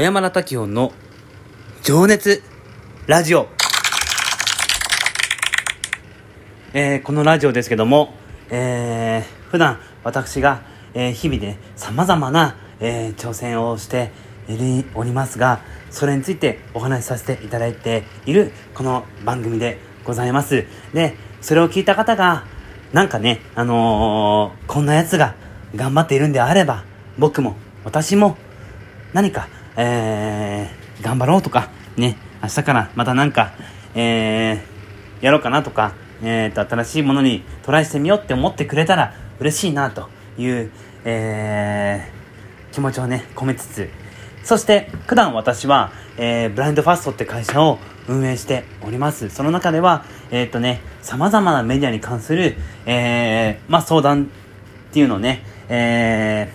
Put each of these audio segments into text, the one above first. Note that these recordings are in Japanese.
小山田滝音の情熱ラジオ。えーこのラジオですけども、えー普段私が、えー日々で様々な、えー挑戦をしておりますが、それについてお話しさせていただいているこの番組でございます。で、それを聞いた方が、なんかね、あのーこんなやつが頑張っているんであれば、僕も、私も、何か、えー、頑張ろうとか、ね、明日からまたなんか、えー、やろうかなとか、えーと、新しいものにトライしてみようって思ってくれたら嬉しいなという、えー、気持ちをね、込めつつ、そして、普段私は、えー、ブラインドファーストって会社を運営しております。その中では、えっ、とね、様々なメディアに関する、えー、まあ、相談っていうのをね、え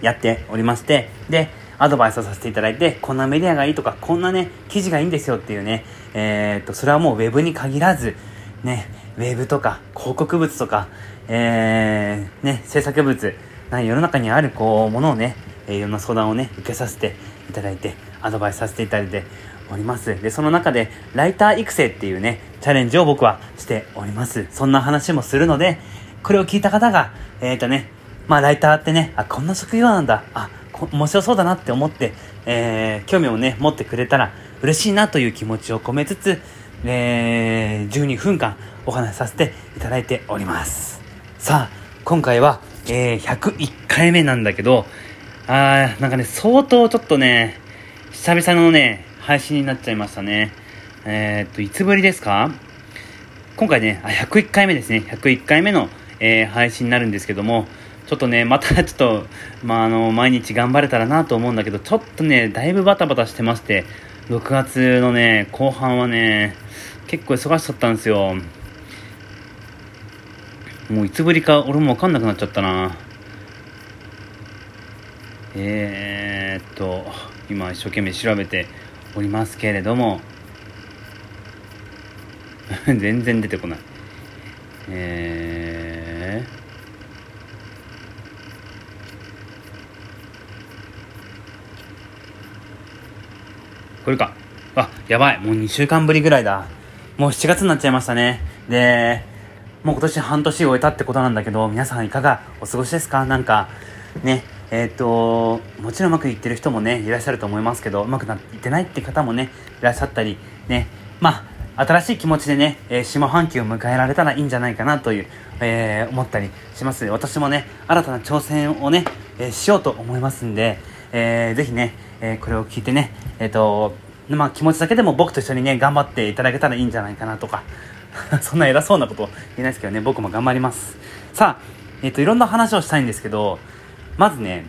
ー、やっておりまして、で、アドバイスをさせていただいて、こんなメディアがいいとか、こんなね、記事がいいんですよっていうね、えー、と、それはもうウェブに限らず、ね、ウェブとか、広告物とか、えー、ね、制作物、な世の中にある、こう、ものをね、いろんな相談をね、受けさせていただいて、アドバイスさせていただいております。で、その中で、ライター育成っていうね、チャレンジを僕はしております。そんな話もするので、これを聞いた方が、えっ、とね、まあ、ライターってね、あ、こんな職業なんだ、あ、面白そうだなって思って、えー興味をね、持ってくれたら嬉しいなという気持ちを込めつつ、えー12分間お話しさせていただいております。さあ、今回は、えー101回目なんだけど、あー、なんかね、相当ちょっとね、久々のね、配信になっちゃいましたね。えー、っと、いつぶりですか？今回ね、あ、101回目ですね。101回目の、えー配信になるんですけども、ちょっとね、またちょっと、まあ、あの、毎日頑張れたらなと思うんだけど、ちょっとね、だいぶバタバタしてまして、6月のね、後半はね、結構忙しかったんですよ。もういつぶりか俺もわかんなくなっちゃったな。えーっと、今一生懸命調べておりますけれども、全然出てこない。えー、これか。あ、やばい。もう2週間ぶりぐらいだ。もう7月になっちゃいましたね。で、もう今年半年終えたってことなんだけど、皆さんいかがお過ごしですか？なんか、ね、えーと、もちろんうまくいってる人もね、いらっしゃると思いますけど、うまくなっていってないって方もね、いらっしゃったり、ね、まあ、新しい気持ちでね、えー下半期を迎えられたらいいんじゃないかなという、えー思ったりします。私もね、新たな挑戦をね、えしようと思いますんで、えーぜひね、えこれを聞いてね、えっ、と、まあ気持ちだけでも僕と一緒にね、頑張っていただけたらいいんじゃないかなとか、そんな偉そうなこと言えないですけどね、僕も頑張ります。さあ、えっ、と、いろんな話をしたいんですけど、まずね、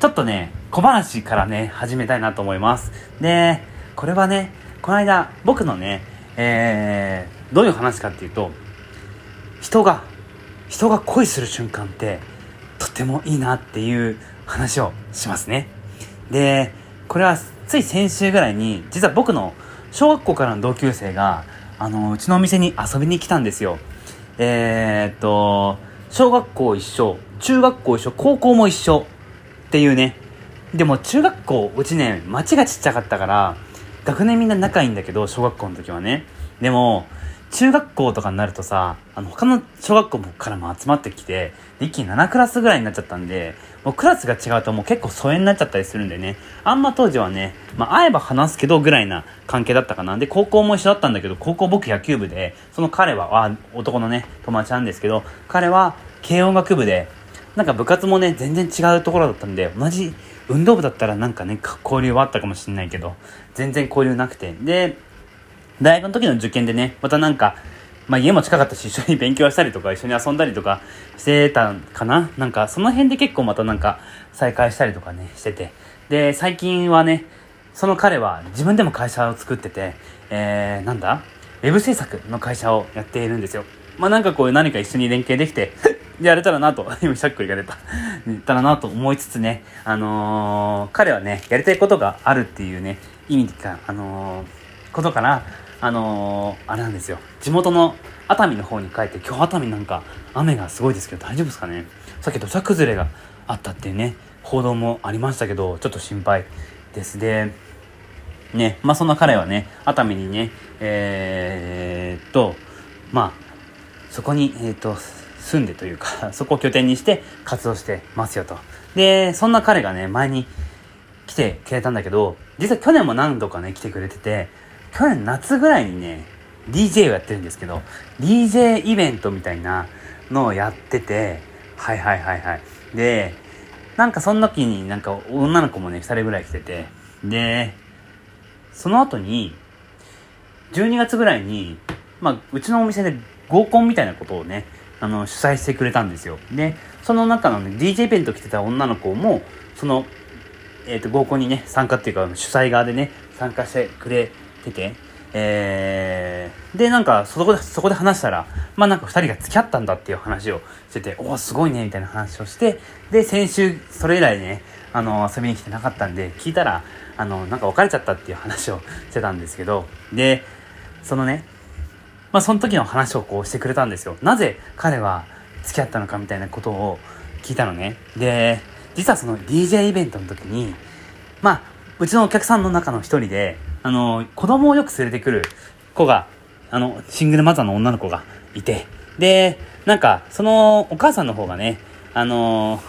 ちょっとね、小話からね、始めたいなと思います。で、これはね、この間、僕のね、えー、どういう話かっていうと、人が、人が恋する瞬間って、とってもいいなっていう話をしますね。で、これはつい先週ぐらいに、実は僕の小学校からの同級生が、あの、うちのお店に遊びに来たんですよ。えー、っと、小学校一緒、中学校一緒、高校も一緒っていうね。でも中学校、うちね、町がちっちゃかったから、学年みんな仲いいんだけど、小学校の時はね。でも、中学校とかになるとさ、あの、他の小学校からも集まってきて、一気に7クラスぐらいになっちゃったんで、もうクラスが違うともう結構疎遠になっちゃったりするんでね、あんま当時はね、まあ会えば話すけどぐらいな関係だったかな。で、高校も一緒だったんだけど、高校僕野球部で、その彼は、あ、男のね、友達なんですけど、彼は軽音楽部で、なんか部活もね、全然違うところだったんで、同じ運動部だったらなんかね、交流はあったかもしれないけど、全然交流なくて。で、大学の時の受験でね、またなんか、まあ家も近かったし、一緒に勉強したりとか、一緒に遊んだりとかしてたかななんか、その辺で結構またなんか、再会したりとかね、してて。で、最近はね、その彼は自分でも会社を作ってて、えー、なんだ？ウェブ制作の会社をやっているんですよ。まあなんかこう何か一緒に連携できて、やれたらなと、今しゃっくりが出た。言ったらなと思いつつね、あのー彼はね、やりたいことがあるっていうね、意味か、あのーことから、あのーあれなんですよ。地元の熱海の方に帰って、今日熱海なんか雨がすごいですけど大丈夫ですかね？さっき土砂崩れがあったっていうね、報道もありましたけど、ちょっと心配です。でねまあそんな彼はね熱海にねえー、っとまあそこにえー、っと住んでというか そこを拠点にして活動してますよと。でそんな彼がね前に来てくれたんだけど実は去年も何度かね来てくれてて去年夏ぐらいにね DJ をやってるんですけど DJ イベントみたいなのをやっててはいはいはいはい。でなんかその時になんか女の子もね2人ぐらい来ててでその後に12月ぐらいにまあうちのお店で合コンみたいなことをねあの主催してくれたんですよ。でその中のね DJ イベント来てた女の子もそのえっ、ー、と合コンにね参加っていうか主催側でね参加してくれててえー、で、なんか、そこで、そこで話したら、まあなんか二人が付き合ったんだっていう話をしてて、おお、すごいね、みたいな話をして、で、先週、それ以来ね、あの、遊びに来てなかったんで、聞いたら、あの、なんか別れちゃったっていう話をしてたんですけど、で、そのね、まあその時の話をこうしてくれたんですよ。なぜ彼は付き合ったのかみたいなことを聞いたのね。で、実はその DJ イベントの時に、まあ、うちのお客さんの中の一人で、あの、子供をよく連れてくる子が、あの、シングルマザーの女の子がいて、で、なんか、そのお母さんの方がね、あの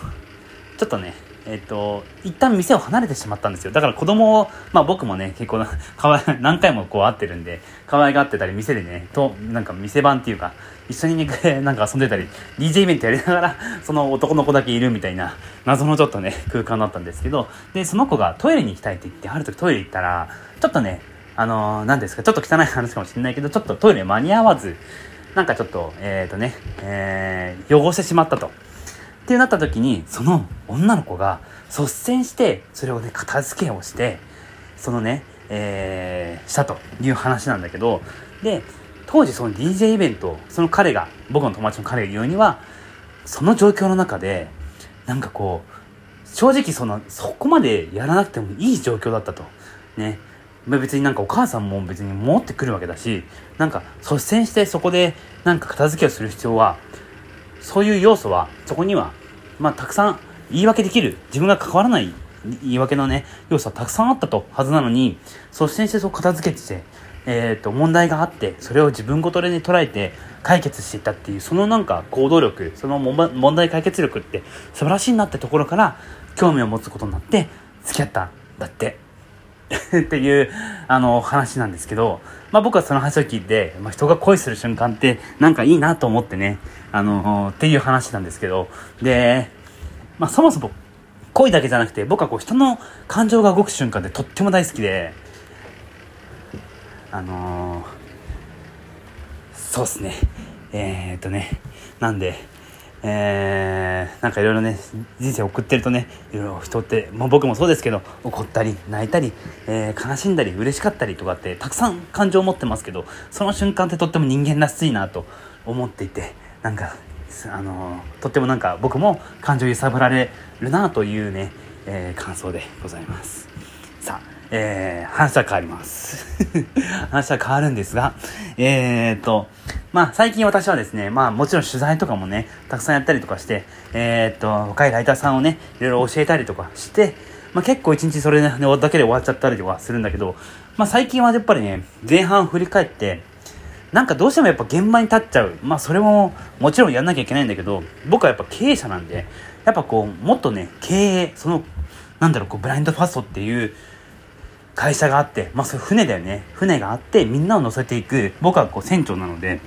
ちょっとね、えっ、と、一旦店を離れてしまったんですよ。だから子供を、まあ僕もね、結構 かわい、何回もこう会ってるんで、可愛がってたり、店でね、と、なんか店番っていうか、一緒にね、なんか遊んでたり、DJ イベントやりながら、その男の子だけいるみたいな、謎のちょっとね、空間だったんですけど、で、その子がトイレに行きたいって言って、ある時トイレ行ったら、ちょっとね、あのー、何ですか、ちょっと汚い話かもしれないけど、ちょっとトイレ間に合わず、なんかちょっと、えっ、ー、とね、えー、汚してしまったと。ってなった時に、その女の子が率先して、それをね、片付けをして、そのね、えー、したという話なんだけど、で、当時その DJ イベント、その彼が、僕の友達の彼が言うには、その状況の中で、なんかこう、正直その、そこまでやらなくてもいい状況だったと。ね。別になんかお母さんも別に持ってくるわけだし、なんか率先してそこでなんか片付けをする必要は、そういう要素は、そこには、まあたくさん言い訳できる、自分が関わらない言い訳のね、要素はたくさんあったとはずなのに、率先してそう片付けてて、え、ー、と、問題があって、それを自分ごとでね、捉えて解決していったっていう、そのなんか行動力、その問題解決力って素晴らしいなってところから、興味を持つことになって、付き合ったんだって。っていう、あの、話なんですけど、まあ僕はその話を聞いて、まあ人が恋する瞬間ってなんかいいなと思ってね、あの、っていう話なんですけど、で、まあそもそも恋だけじゃなくて、僕はこう人の感情が動く瞬間ってとっても大好きで、あのー、そうっすね。えー、っとね、なんで、えー、なんかいろいろね、人生送ってるとね、いろいろ人って、まあ、僕もそうですけど、怒ったり、泣いたり、えー、悲しんだり、嬉しかったりとかって、たくさん感情を持ってますけど、その瞬間ってとっても人間らしいなと思っていて、なんか、あの、とってもなんか僕も感情揺さぶられるなというね、えー、感想でございます。さあ、えー、話は変わります。話は変わるんですが、えーと、まあ最近私はですね、まあもちろん取材とかもね、たくさんやったりとかして、えーと、若いライターさんをね、いろいろ教えたりとかして、まあ結構一日それだけで終わっちゃったりとかするんだけど、まあ最近はやっぱりね、前半振り返って、なんかどうしてもやっぱ現場に立っちゃう。まあそれももちろんやんなきゃいけないんだけど、僕はやっぱ経営者なんで、やっぱこう、もっとね、経営、その、なんだろう、こう、ブラインドファストっていう、会社があって、まあそれ船だよね。船があってみんなを乗せていく、僕はこう船長なので、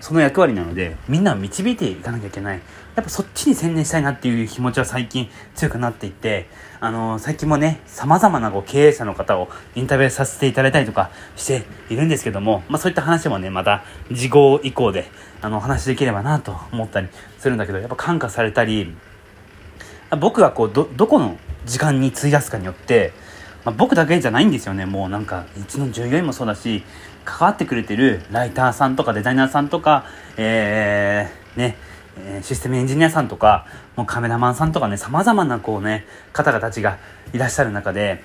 その役割なので、みんなを導いていかなきゃいけない。やっぱそっちに専念したいなっていう気持ちは最近強くなっていって、あのー、最近もね、様々なこう経営者の方をインタビューさせていただいたりとかしているんですけども、まあそういった話もね、また事後以降で、あの、お話できればなと思ったりするんだけど、やっぱ感化されたり、僕がこう、ど、どこの時間に費やすかによって、まあ、僕だけじゃないんですよね。もうなんかうちの従業員もそうだし関わってくれてるライターさんとかデザイナーさんとかえー、ねシステムエンジニアさんとかもうカメラマンさんとかね様々なこうね方々たちがいらっしゃる中で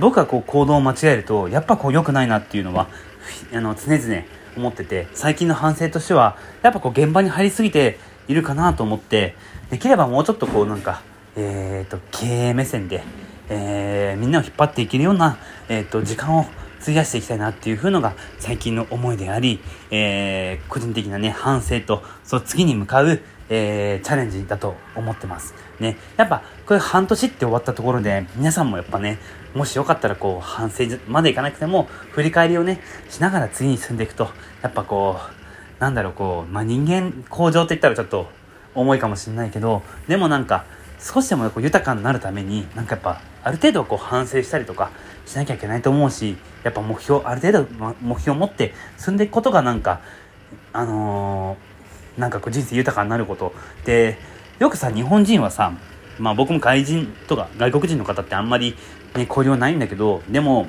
僕がこう行動を間違えるとやっぱこう良くないなっていうのはあの常々思ってて最近の反省としてはやっぱこう現場に入りすぎているかなと思ってできればもうちょっとこうなんかえーと経営目線でえー、みんなを引っ張っていけるような、えっ、と、時間を費やしていきたいなっていう風のが最近の思いであり、えー、個人的なね、反省と、その次に向かう、えー、チャレンジだと思ってます。ね。やっぱ、これ半年って終わったところで、皆さんもやっぱね、もしよかったらこう、反省までいかなくても、振り返りをね、しながら次に進んでいくと、やっぱこう、なんだろう、こう、まあ、人間向上って言ったらちょっと重いかもしれないけど、でもなんか、少しでもこう豊かになるために、なんかやっぱ、ある程度こう反省したりとかしなきゃいけないと思うし、やっぱ目標、ある程度目標を持って進んでいくことがなんか、あのー、なんかこう人生豊かになることで、よくさ、日本人はさ、まあ僕も外人とか外国人の方ってあんまり、ね、交流はないんだけど、でも、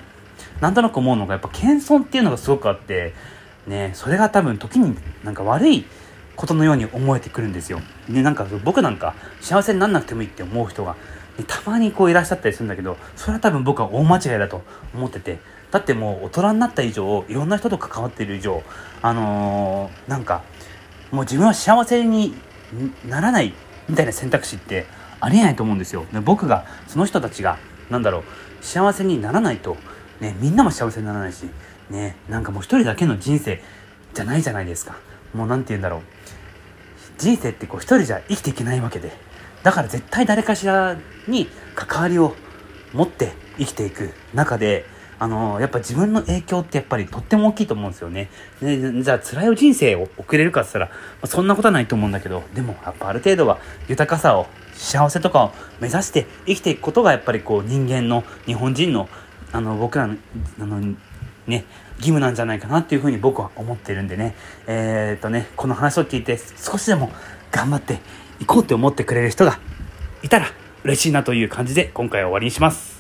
なんとなく思うのがやっぱ謙遜っていうのがすごくあって、ね、それが多分時になんか悪いことのように思えてくるんですよ。で、なんか僕なんか幸せになんなくてもいいって思う人が、ね、たまにこういらっしゃったりするんだけど、それは多分僕は大間違いだと思ってて、だってもう大人になった以上、いろんな人と関わっている以上、あのー、なんか、もう自分は幸せにならないみたいな選択肢ってありえないと思うんですよ。で僕が、その人たちが、なんだろう、幸せにならないと、ね、みんなも幸せにならないし、ね、なんかもう一人だけの人生じゃないじゃないですか。もう何て言うんだろう。人生ってこう一人じゃ生きていけないわけで。だから絶対誰かしらに関わりを持って生きていく中で、あの、やっぱ自分の影響ってやっぱりとっても大きいと思うんですよね。ねじゃあ辛い人生を送れるかって言ったら、まあ、そんなことはないと思うんだけど、でもやっぱある程度は豊かさを、幸せとかを目指して生きていくことがやっぱりこう人間の、日本人の、あの、僕らの、あの、ね、義務なんじゃないかなっていうふうに僕は思ってるんでね、えー、っとね、この話を聞いて少しでも頑張っていこうって思ってくれる人がいたら嬉しいなという感じで今回は終わりにします。